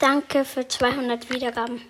Danke für 200 Wiedergaben.